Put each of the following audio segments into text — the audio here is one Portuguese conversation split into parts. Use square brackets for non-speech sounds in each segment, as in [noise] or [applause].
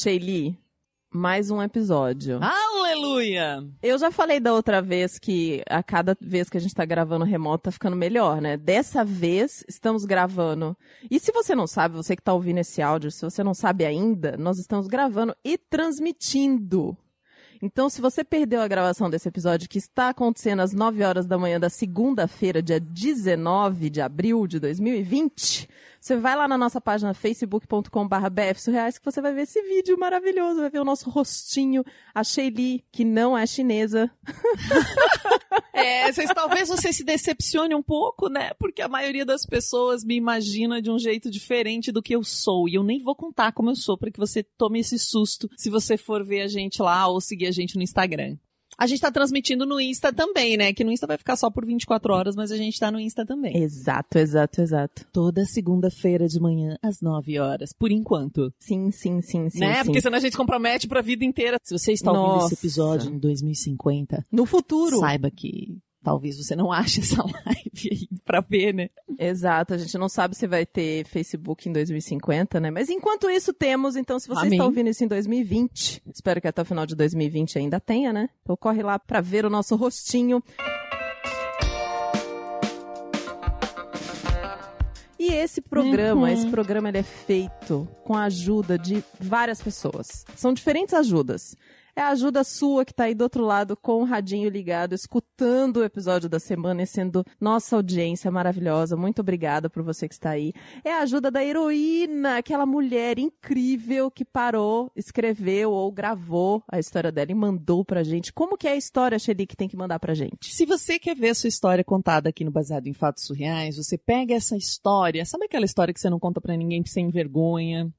Sheili, mais um episódio. Aleluia! Eu já falei da outra vez que a cada vez que a gente tá gravando remoto tá ficando melhor, né? Dessa vez estamos gravando. E se você não sabe, você que tá ouvindo esse áudio, se você não sabe ainda, nós estamos gravando e transmitindo. Então, se você perdeu a gravação desse episódio que está acontecendo às 9 horas da manhã da segunda-feira, dia 19 de abril de 2020, você vai lá na nossa página facebook.com.br bfsurreais que você vai ver esse vídeo maravilhoso, vai ver o nosso rostinho, a Sheili, que não é chinesa. [laughs] É, vocês, talvez você se decepcione um pouco, né? Porque a maioria das pessoas me imagina de um jeito diferente do que eu sou. E eu nem vou contar como eu sou para que você tome esse susto se você for ver a gente lá ou seguir a gente no Instagram. A gente tá transmitindo no Insta também, né? Que no Insta vai ficar só por 24 horas, mas a gente tá no Insta também. Exato, exato, exato. Toda segunda-feira de manhã, às 9 horas, por enquanto. Sim, sim, sim, sim. né? sim. Porque senão a gente compromete pra vida inteira. Se você está ouvindo Nossa. esse episódio em 2050, No futuro. saiba que talvez você não ache essa [laughs] live aí pra ver, né? Exato, a gente não sabe se vai ter Facebook em 2050, né? Mas enquanto isso temos, então se você Amém. está ouvindo isso em 2020, espero que até o final de 2020 ainda tenha, né? Então corre lá pra ver o nosso rostinho. E esse programa, Uhum. esse programa ele é feito com a ajuda de várias pessoas. São diferentes ajudas. É a ajuda sua que tá aí do outro lado com o radinho ligado, escutando o episódio da semana e sendo nossa audiência maravilhosa. Muito obrigada por você que está aí. É a ajuda da heroína, aquela mulher incrível que parou, escreveu ou gravou a história dela e mandou pra gente. Como que é a história, Shelly, que tem que mandar pra gente? Se você quer ver sua história contada aqui no Baseado em Fatos Surreais, você pega essa história, sabe aquela história que você não conta pra ninguém sem vergonha?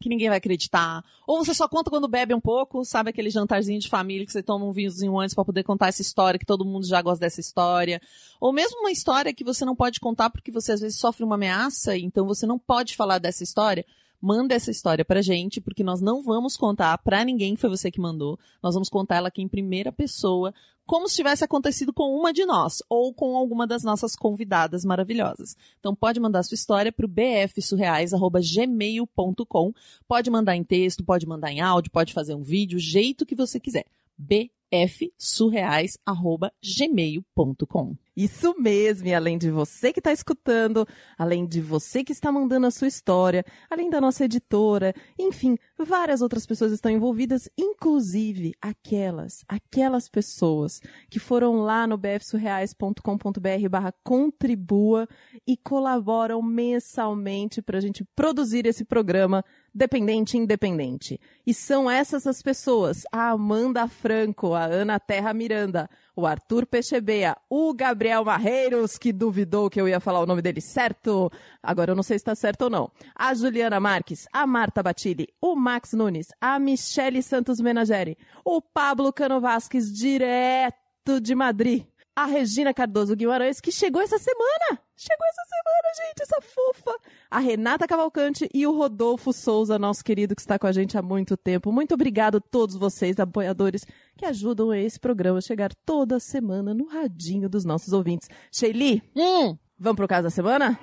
Que ninguém vai acreditar. Ou você só conta quando bebe um pouco, sabe aquele jantarzinho de família que você toma um vinhozinho antes pra poder contar essa história, que todo mundo já gosta dessa história. Ou mesmo uma história que você não pode contar porque você às vezes sofre uma ameaça, então você não pode falar dessa história. Manda essa história pra gente, porque nós não vamos contar pra ninguém que foi você que mandou. Nós vamos contar ela aqui em primeira pessoa, como se tivesse acontecido com uma de nós, ou com alguma das nossas convidadas maravilhosas. Então pode mandar sua história pro bfsurreais.gmail.com. Pode mandar em texto, pode mandar em áudio, pode fazer um vídeo, o jeito que você quiser. bfsurreais.gmail.com. Isso mesmo, e além de você que está escutando, além de você que está mandando a sua história, além da nossa editora, enfim, várias outras pessoas estão envolvidas, inclusive aquelas, aquelas pessoas que foram lá no bfsurreais.com.br barra contribua e colaboram mensalmente para a gente produzir esse programa dependente independente. E são essas as pessoas, a Amanda Franco, a Ana Terra Miranda, o Arthur Peixebeia, o Gabriel Marreiros, que duvidou que eu ia falar o nome dele certo. Agora eu não sei se está certo ou não. A Juliana Marques, a Marta Batilli, o Max Nunes, a Michele Santos Menageri, o Pablo Cano Vasques, direto de Madrid. A Regina Cardoso Guimarães, que chegou essa semana. Chegou essa semana, gente, essa fofa. A Renata Cavalcante e o Rodolfo Souza, nosso querido que está com a gente há muito tempo. Muito obrigado a todos vocês, apoiadores, que ajudam esse programa a chegar toda semana no radinho dos nossos ouvintes. Sheili, Hum, vamos pro caso da semana?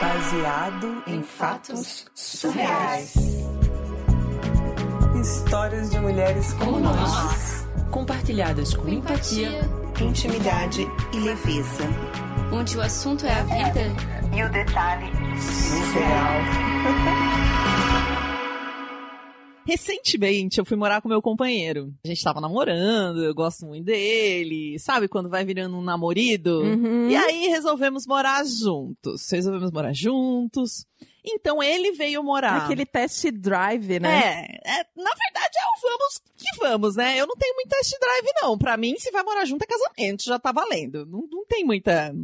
Baseado em fatos surreais. Histórias de mulheres como nós. Compartilhadas com empatia, Intimidade e leveza. onde o assunto é a vida. E o detalhe surreal. [laughs] Recentemente eu fui morar com meu companheiro. A gente tava namorando, eu gosto muito dele, sabe quando vai virando um namorido? Uhum. E aí resolvemos morar juntos. Resolvemos morar juntos. Então ele veio morar. Aquele test drive, né? É, é, na verdade é o vamos que vamos, né? Eu não tenho muito test drive, não. Pra mim, se vai morar junto é casamento, já tá valendo. Não, não tem muita.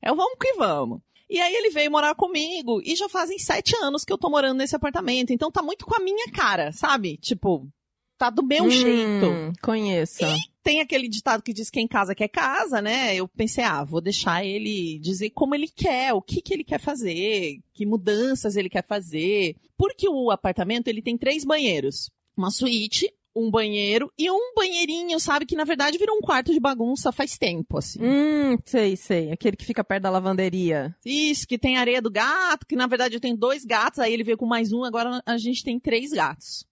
É o vamos que vamos. E aí ele veio morar comigo e já fazem sete anos que eu tô morando nesse apartamento. Então tá muito com a minha cara, sabe? Tipo, tá do meu Hum, jeito. Conheço. Tem aquele ditado que diz quem casa quer casa, né? Eu pensei, ah, vou deixar ele dizer como ele quer, o que que ele quer fazer, que mudanças ele quer fazer. Porque o apartamento, ele tem três banheiros. Uma suíte, um banheiro e um banheirinho, sabe? Que na verdade virou um quarto de bagunça faz tempo, assim. Hum, sei, sei. Aquele que fica perto da lavanderia. Isso, que tem areia do gato, que na verdade eu tenho dois gatos, aí ele veio com mais um, agora a gente tem três gatos.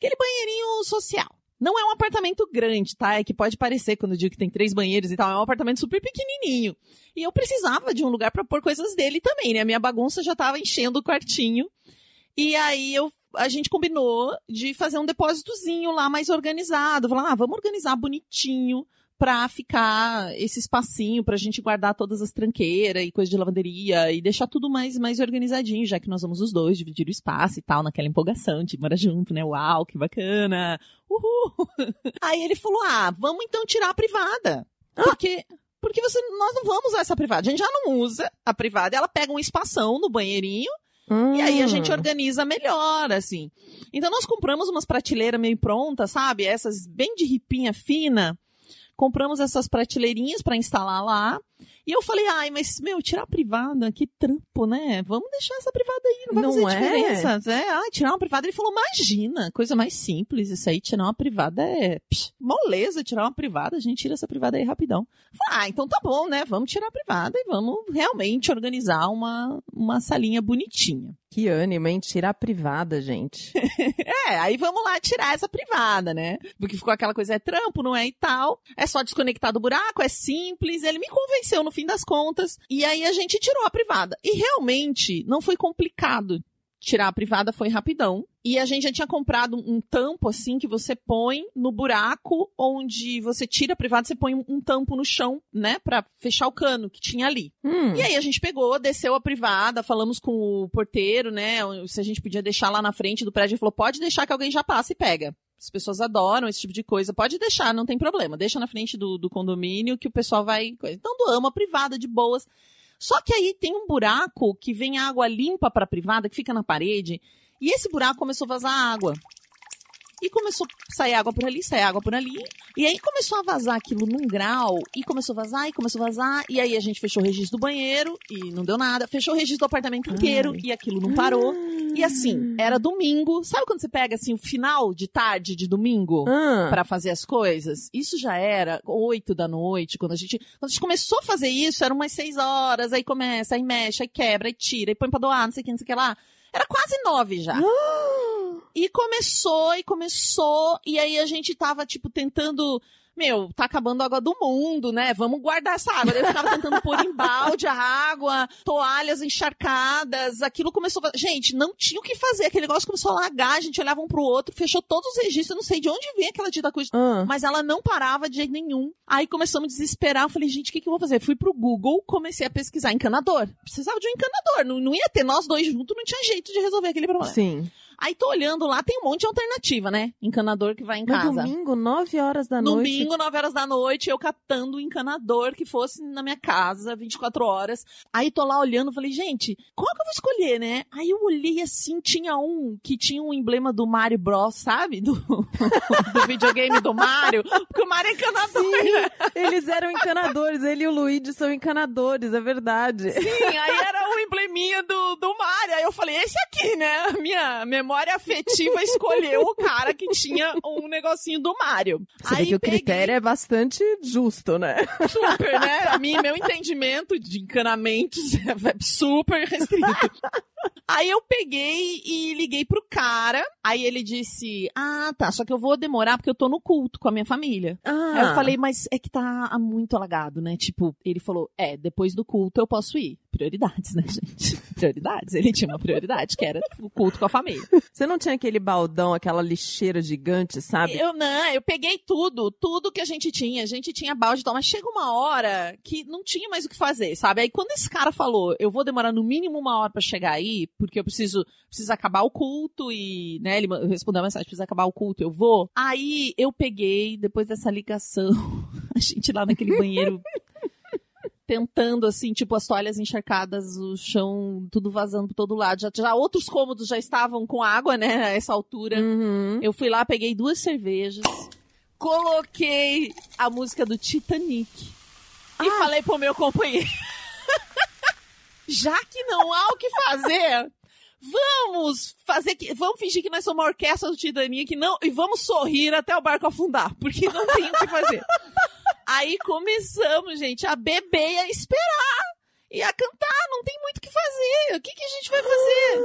Aquele banheirinho social. Não é um apartamento grande, tá? É que pode parecer quando eu digo que tem três banheiros e tal. É um apartamento super pequenininho. E eu precisava de um lugar para pôr coisas dele também, né? A minha bagunça já tava enchendo o quartinho. E aí eu a gente combinou de fazer um depósitozinho lá mais organizado. Falar, ah, vamos organizar bonitinho pra ficar esse espacinho pra gente guardar todas as tranqueiras e coisa de lavanderia e deixar tudo mais, mais organizadinho, já que nós vamos os dois dividir o espaço e tal, naquela empolgação de morar junto, né? Uau, que bacana! Uhul! [laughs] Aí ele falou, ah, vamos então tirar a privada. Porque, porque você, nós não vamos usar essa privada. A gente já não usa a privada, ela pega um espação no banheirinho e aí a gente Hum. organiza melhor, assim. Então nós compramos umas prateleiras meio prontas, sabe? Essas bem de ripinha fina. Compramos essas prateleirinhas pra instalar lá. E eu falei, ai, mas, meu, tirar a privada, que trampo, né? Vamos deixar essa privada aí, não vai Não fazer é? diferença. É, ai, tirar uma privada. Ele falou, imagina, coisa mais simples isso aí, tirar uma privada é psh, moleza, tirar uma privada, a gente tira essa privada aí rapidão. Falei, ah, então tá bom, né? Vamos tirar a privada e vamos realmente organizar uma, uma salinha bonitinha. Que ânimo, hein? Tirar a privada, gente. [laughs] É, aí vamos lá tirar essa privada, né? Porque ficou aquela coisa, é trampo, não é e tal. É só desconectar do buraco, é simples. Ele me convenceu no fim das contas. E aí a gente tirou a privada. E realmente não foi complicado. Tirar a privada foi rapidão. E a gente já tinha comprado um tampo assim que você põe no buraco onde você tira a privada, você põe um, tampo no chão, né, Pra fechar o cano que tinha ali. Hum. E aí a gente pegou, desceu a privada, falamos com o porteiro, né? Se a gente podia deixar lá na frente do prédio, ele falou: pode deixar que alguém já passa e pega. As pessoas adoram esse tipo de coisa. Pode deixar, não tem problema. Deixa na frente do, do condomínio que o pessoal vai. Então doamos a privada de boas. Só que aí tem um buraco que vem água limpa pra privada, que fica na parede. E esse buraco começou a vazar água. E começou a sair água por ali, sair água por ali. E aí começou a vazar aquilo num grau, e começou a vazar, e começou a vazar. E aí a gente fechou o registro do banheiro, e não deu nada. Fechou o registro do apartamento inteiro, e aquilo não parou. E assim, era domingo. Sabe quando você pega assim o final de tarde de domingo? Ah. Pra fazer as coisas. Isso já era oito da noite, quando a gente. Quando a gente começou a fazer isso, eram umas seis horas, aí começa, aí mexe, aí quebra, aí tira, aí põe pra doar, não sei o que, não sei o que lá. Era quase nove já. E começou, e começou, e aí a gente tava, tipo, tentando. Meu, tá acabando a água do mundo, né? Vamos guardar essa água. Eu ficava tentando pôr em balde a água, toalhas encharcadas. Aquilo começou. a- Gente, não tinha o que fazer. Aquele negócio começou a lagar, a gente olhava um pro outro, fechou todos os registros. Eu não sei de onde vem aquela dita coisa. Ah. Mas ela não parava de jeito nenhum. Aí começamos a desesperar. Eu falei, gente, o que, que eu vou fazer? Fui pro Google, comecei a pesquisar encanador. Precisava de um encanador. Não, não ia ter nós dois juntos, não tinha jeito de resolver aquele problema. Sim. Aí tô olhando lá, tem um monte de alternativa, né? Encanador que vai em No casa. domingo, 9 horas da No noite. domingo, 9 horas da noite, eu catando um encanador que fosse na minha casa, 24 horas. Aí tô lá olhando, falei, gente, qual que eu vou escolher, né? Aí eu olhei assim, tinha um que tinha um emblema do Mario Bros, sabe? Do, [laughs] do videogame do Mario. Porque o Mario é encanador, né? Eles eram encanadores, ele e o Luigi são encanadores, é verdade. Sim, aí era o embleminha do, do Mario. Aí eu falei, esse aqui, né? A minha memória afetiva [laughs] escolheu o cara que tinha um negocinho do Mario. Você aí que o peguei- critério é bastante justo, né? super, né? A mim, meu entendimento de encanamentos é super restrito. [laughs] Aí eu peguei e liguei pro cara. Aí ele disse: Ah, tá, só que eu vou demorar porque eu tô no culto com a minha família. Ah, Aí eu falei, mas é que tá muito alagado, né? Tipo, ele falou: É, depois do culto eu posso ir. Prioridades, né, [laughs] gente? Prioridades. Ele tinha uma prioridade, que era o culto com a família. você não tinha aquele baldão, aquela lixeira gigante, sabe? Eu não, eu peguei tudo, tudo que a gente tinha. A gente tinha balde e tal, mas chega uma hora que não tinha mais o que fazer, sabe? Aí quando esse cara falou, eu vou demorar no mínimo uma hora pra chegar aí, porque eu preciso, preciso acabar o culto e, né, ele respondeu a mensagem, precisa acabar o culto, eu vou. Aí eu peguei, depois dessa ligação, [laughs] a gente lá naquele banheiro [laughs] tentando, assim, tipo, as toalhas encharcadas, o chão tudo vazando por todo lado. Já, já outros cômodos já estavam com água, né, a essa altura. Uhum. Eu fui lá, peguei duas cervejas, coloquei a música do Titanic e falei pro meu companheiro: [laughs] já que não há o que fazer, vamos fazer que, vamos fingir que nós somos uma orquestra do Titanic que não, e vamos sorrir até o barco afundar, porque não tem o que fazer. [laughs] Aí começamos, gente, a beber e a esperar. E a cantar, não tem muito o que fazer. O que, que a gente vai fazer?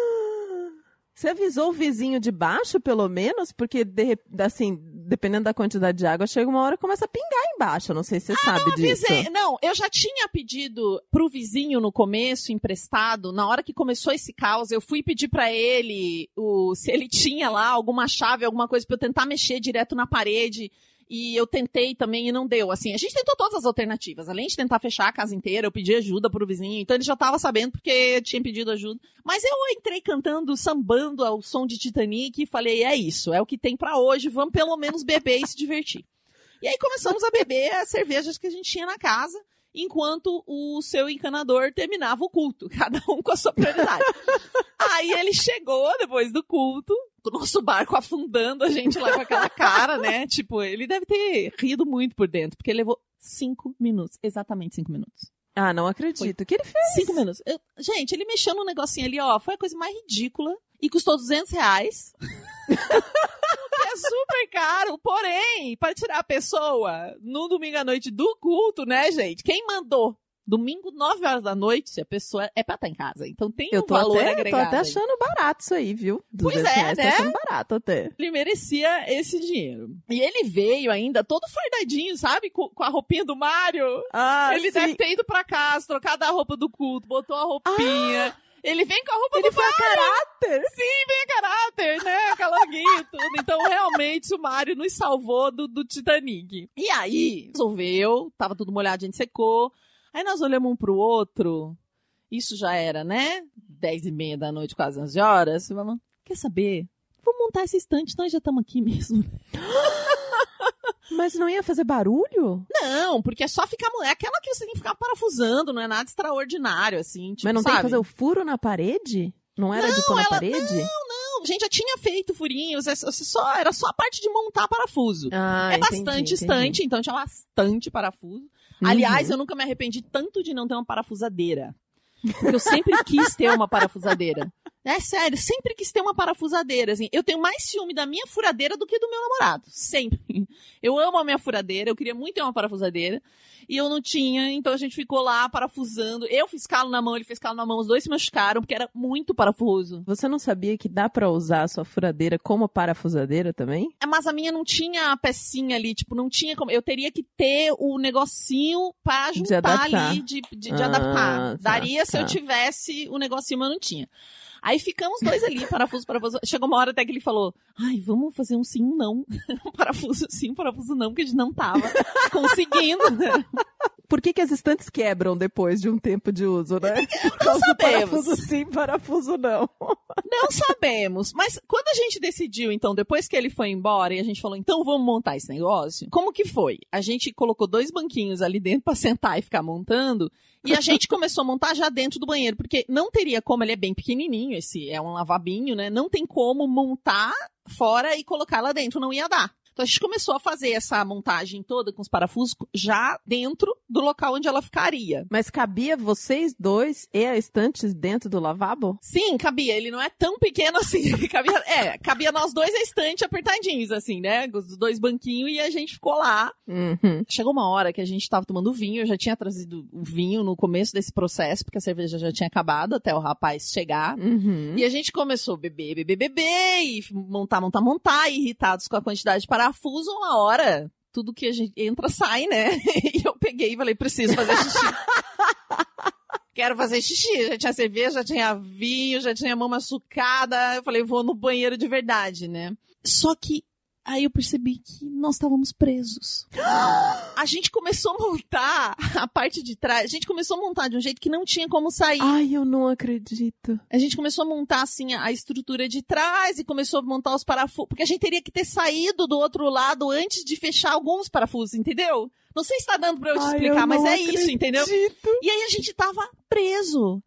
Você avisou o vizinho de baixo, pelo menos? Porque, de assim, dependendo da quantidade de água, chega uma hora e começa a pingar embaixo. Eu não sei se você sabe disso. Avisei. Não, eu já tinha pedido pro vizinho no começo, emprestado. Na hora que começou esse caos, eu fui pedir pra ele o, se ele tinha lá alguma chave, alguma coisa pra eu tentar mexer direto na parede. E eu tentei também e não deu. Assim, a gente tentou todas as alternativas. Além de tentar fechar a casa inteira, eu pedi ajuda pro vizinho. Então ele já tava sabendo porque tinha pedido ajuda. Mas eu entrei cantando, sambando ao som de Titanic e falei, é isso, é o que tem pra hoje, vamos pelo menos beber e se divertir. E aí começamos a beber as cervejas que a gente tinha na casa, enquanto o seu encanador terminava o culto, [laughs] cada um com a sua prioridade. aí ele chegou depois do culto, com o nosso barco afundando, a gente lá com aquela cara, né? Tipo, ele deve ter rido muito por dentro, porque ele levou cinco minutos, exatamente cinco minutos. Ah, não acredito. O que ele fez? Cinco minutos. Eu- gente, ele mexeu num negocinho ali, ó, foi a coisa mais ridícula e custou 200 reais. [laughs] é super caro, porém, para tirar a pessoa no domingo à noite do culto, né, gente? Quem mandou? Domingo, 9 horas da noite, a pessoa é pra estar em casa. Então tem Eu um tô valor até, tô agregado. até aí. achando barato isso aí, viu? Pois 200 é, reais, né? Tô achando barato até. Ele merecia esse dinheiro. E ele veio ainda todo fardadinho, sabe? Com, com a roupinha do Mário. Ah, ele sim. deve ter ido pra casa, trocado a roupa do culto, botou a roupinha. Ele vem com a roupa Ele do foi a caráter. Sim, vem a caráter, né? Calanguinho e tudo. Então, realmente, o Mário nos salvou do, do Titanic. E aí, resolveu, tava tudo molhado, a gente secou. Aí nós olhamos um pro outro. Isso já era, né? Dez e meia da noite, quase 11 horas. Falamos, quer saber? Vamos montar esse estante, nós já estamos aqui mesmo. [laughs] Mas não ia fazer barulho? Não, porque é só ficar. É aquela que você tem que ficar parafusando, não é nada extraordinário, assim. Tipo, Mas não tem sabe? que fazer o furo na parede? Não era de pôr na ela- parede? Não, a gente já tinha feito furinhos, só, era só a parte de montar parafuso. Ah, é entendi, bastante estante, então tinha bastante parafuso. Uhum. Aliás, eu nunca me arrependi tanto de não ter uma parafusadeira. Porque eu sempre quis ter uma parafusadeira. É sério, sempre quis ter uma parafusadeira. Assim. Eu tenho mais ciúme da minha furadeira do que do meu namorado. Sempre. Eu amo a minha furadeira, eu queria muito ter uma parafusadeira. E eu não tinha, então a gente ficou lá parafusando. Eu fiz calo na mão, ele fez calo na mão, os dois se machucaram, porque era muito parafuso. Você não sabia que dá pra usar a sua furadeira como parafusadeira também? É, Mas a minha não tinha a pecinha ali, tipo, não tinha como. Eu teria que ter o negocinho pra De juntar adaptar. ali, de, de, de Ah, adaptar. tá, Daria se eu tá. tivesse o negocinho, mas não tinha. Aí ficamos dois ali, [laughs] parafuso, parafuso. Chegou uma hora até que ele falou: Ai, vamos fazer um sim, um não. [laughs] Um parafuso sim, um parafuso não, porque a gente não tava [laughs] conseguindo. Por que, que as estantes quebram depois de um tempo de uso, né? Do sabemos. parafuso sim, parafuso não. Não sabemos. Mas quando a gente decidiu, então, depois que ele foi embora e a gente falou, então vamos montar esse negócio, como que foi? A gente colocou dois banquinhos ali dentro pra sentar e ficar montando. E a gente começou a montar já dentro do banheiro, porque não teria como, ele é bem pequenininho, esse é um lavabinho, né? Não tem como montar fora e colocar lá dentro, não ia dar. Então a gente começou a fazer essa montagem toda com os parafusos já dentro do local onde ela ficaria. Mas cabia vocês dois e a estante dentro do lavabo? Sim, cabia. Ele não é tão pequeno assim. [laughs] cabia, é, cabia nós dois a estante apertadinhos, assim, né? Os dois banquinhos e a gente ficou lá. Uhum. Chegou uma hora que a gente tava tomando vinho, eu já tinha trazido o vinho no começo desse processo, porque a cerveja já tinha acabado até o rapaz chegar. Uhum. E a gente começou a beber, beber, beber, e montar, montar, montar, irritados com a quantidade de parafuso, uma hora, tudo que a gente entra sai, né? [laughs] E eu peguei e falei, preciso fazer xixi. [laughs] Quero fazer xixi. Já tinha cerveja, já tinha vinho, já tinha mão machucada. Eu falei, vou no banheiro de verdade, né? Só que aí eu percebi que nós estávamos presos. [gasps] A gente começou a montar [laughs] a parte de trás. A gente começou a montar de um jeito que não tinha como sair. Ai, eu não acredito. A gente começou a montar assim a estrutura de trás e começou a montar os parafusos, porque a gente teria que ter saído do outro lado antes de fechar alguns parafusos, entendeu? Não sei se tá dando pra eu te Ai, explicar, eu mas é isso, entendeu? acredito. E aí a gente tava preso.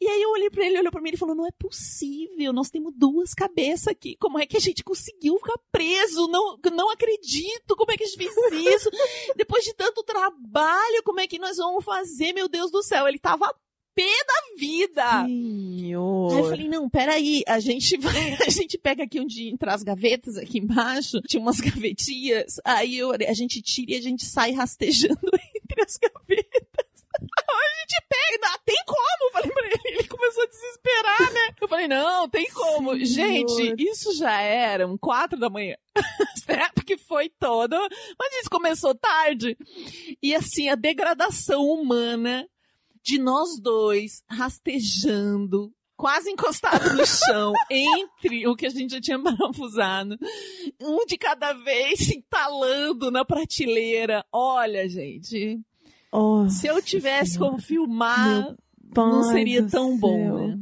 E aí eu olhei pra ele, ele olhou pra mim e falou: "Não é possível, nós temos duas cabeças aqui. Como é que a gente conseguiu ficar preso? Não, não acredito. Como é que a gente fez isso? [laughs] Depois de tanto trabalho, como é que nós vamos fazer? Meu Deus do céu, ele tava pé da vida. Senhor. Aí eu falei, não, peraí, a gente vai, [laughs] a gente pega aqui onde entre as gavetas aqui embaixo, tinha umas gavetinhas, aí eu, a gente tira e a gente sai rastejando [laughs] entre as gavetas. A gente pega, tem como? Eu falei pra ele, ele começou a desesperar, né? Eu falei, não, tem como. Senhor. Gente, isso já eram quatro da manhã. [laughs] certo? Que foi todo, mas isso começou tarde. E assim, a degradação humana de nós dois rastejando, quase encostado no chão, [laughs] entre o que a gente já tinha [laughs] parafusado, um de cada vez se entalando na prateleira. Olha, gente, Oh, se eu tivesse Senhora. como filmar, pai não seria tão bom, céu. né?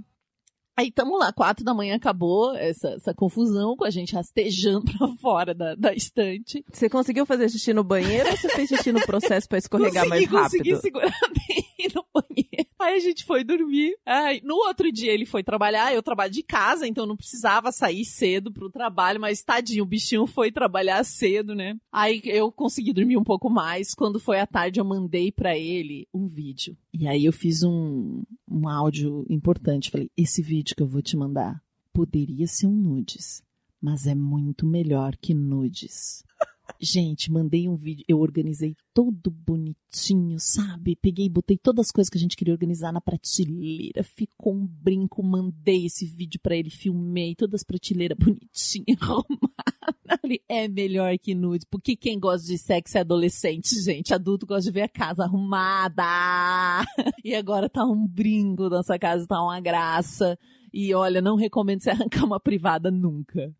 Aí tamo lá, quatro da manhã acabou essa, essa confusão com a gente rastejando [laughs] pra fora da, da estante. Você conseguiu fazer xixi no banheiro ou você fez xixi no processo pra escorregar mais consegui, rápido? Consegui segurar [laughs] bem no banheiro. Aí a gente foi dormir. Aí, no outro dia ele foi trabalhar, eu trabalho de casa, então não precisava sair cedo pro trabalho, mas tadinho, o bichinho foi trabalhar cedo, né? Aí eu consegui dormir um pouco mais. Quando foi à tarde, eu mandei pra ele um vídeo. E aí eu fiz um, um áudio importante. Falei, esse vídeo que eu vou te mandar poderia ser um nudes, mas é muito melhor que nudes. [laughs] Gente, mandei um vídeo, eu organizei todo bonitinho, sabe? Peguei, botei todas as coisas que a gente queria organizar na prateleira, ficou um brinco, mandei esse vídeo pra ele, filmei todas as prateleiras bonitinhas, [laughs] arrumadas. É melhor que nude, porque quem gosta de sexo é adolescente, gente. Adulto gosta de ver a casa arrumada. [laughs] E agora tá um brinco, nossa casa tá uma graça. E olha, não recomendo você arrancar uma privada nunca.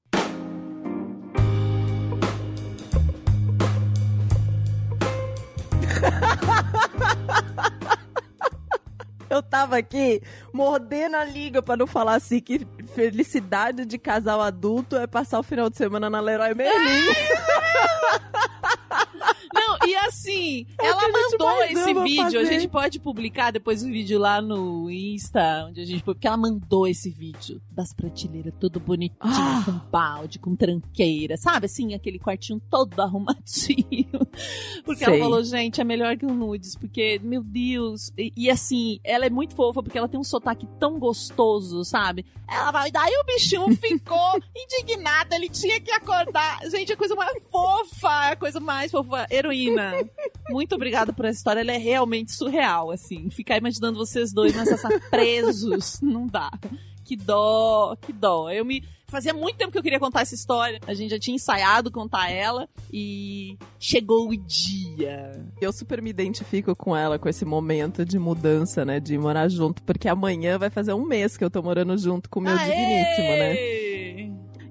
Eu tava aqui mordendo a liga pra não falar assim que felicidade de casal adulto é passar o final de semana na Leroy Merlin. E assim, É ela a mandou esse vídeo. A fazer. gente pode publicar depois o vídeo lá no Insta, onde a gente. Porque ela mandou esse vídeo das prateleiras, todo bonitinho, Ah. com balde, com tranqueira, sabe? Assim, aquele quartinho todo [laughs] arrumadinho. Porque Sei. ela falou, gente, é melhor que o nudes, porque, meu Deus. E, e assim, ela é muito fofa, porque ela tem um sotaque tão gostoso, sabe? Ela vai, daí o bichinho ficou [laughs] indignado, ele tinha que acordar. Gente, a coisa mais fofa, a coisa mais fofa. Heroína, muito obrigada por essa história, ela é realmente surreal, assim. Ficar imaginando vocês dois nessa sala presos, não dá. Que dó, que dó. Eu me. Fazia muito tempo que eu queria contar essa história. A gente já tinha ensaiado contar ela e chegou o dia. Eu super me identifico com ela, com esse momento de mudança, né? De morar junto, porque amanhã vai fazer um mês que eu tô morando junto com o meu digníssimo, né?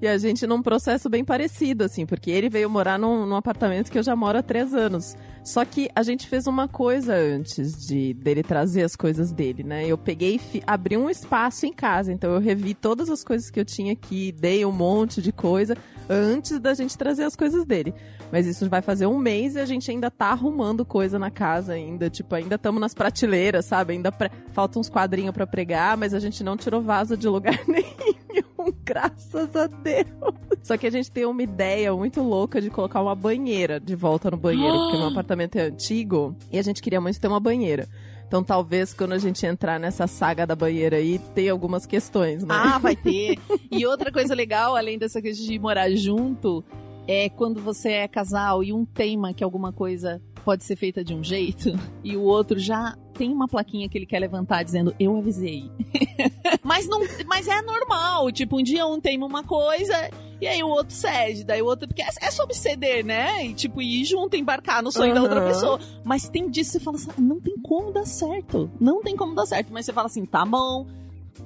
E a gente num processo bem parecido, assim, porque ele veio morar num, num apartamento que eu já moro há três anos. Só que a gente fez uma coisa antes de dele trazer as coisas dele, né? Eu peguei e abri um espaço em casa, então eu revi todas as coisas que eu tinha aqui, dei um monte de coisa antes da gente trazer as coisas dele. Mas isso vai fazer um mês e a gente ainda tá arrumando coisa na casa ainda, tipo, ainda estamos nas prateleiras, sabe? Ainda pre... faltam uns quadrinhos pra pregar, mas a gente não tirou vaso de lugar [laughs] nenhum, graças a Deus. Só que a gente tem uma ideia muito louca de colocar uma banheira de volta no banheiro, porque meu [gasps] apartamento é antigo e a gente queria muito ter uma banheira. Então talvez quando a gente entrar nessa saga da banheira aí, tenha algumas questões, né? Ah, vai [laughs] ter. E outra coisa legal, além dessa questão de morar junto, é quando você é casal e um tema que alguma coisa pode ser feita de um jeito [laughs] e o outro já tem uma plaquinha que ele quer levantar dizendo eu avisei. [laughs] mas não, mas é normal, tipo, um dia um teima uma coisa e aí o outro cede, daí o outro porque é, é sobre ceder, né? E tipo ir junto, embarcar no sonho da outra pessoa. Mas tem disso que você fala assim, não tem como dar certo. Não tem como dar certo, mas você fala assim, tá bom.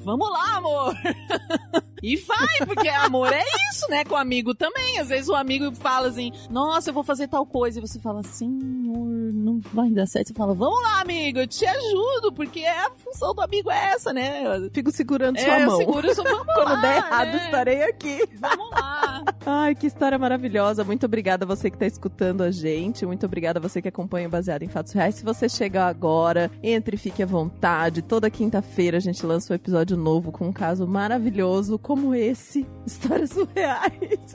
Vamos lá, amor. [laughs] E vai, porque amor é isso, né? Com o amigo também. Às vezes o amigo fala assim, nossa, eu vou fazer tal coisa. E você fala, senhor, não vai dar certo. Você fala, vamos lá, amigo, eu te ajudo, porque a função do amigo é essa, né? Fico segurando É, sua eu mão. seguro sua mão. [laughs] Quando lá, der errado, né? estarei aqui. Vamos lá. [laughs] Ai, que história maravilhosa. Muito obrigada a você que está escutando a gente. Muito obrigada a você que acompanha o Baseado em Fatos Reais. Se você chegar agora, entre e fique à vontade. Toda quinta-feira a gente lança um episódio novo com um caso maravilhoso como esse. [laughs] Histórias surreais.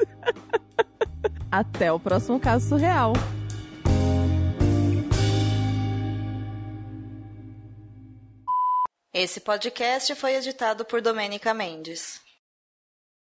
[laughs] Até o próximo caso surreal. Esse podcast foi editado por Domênica Mendes.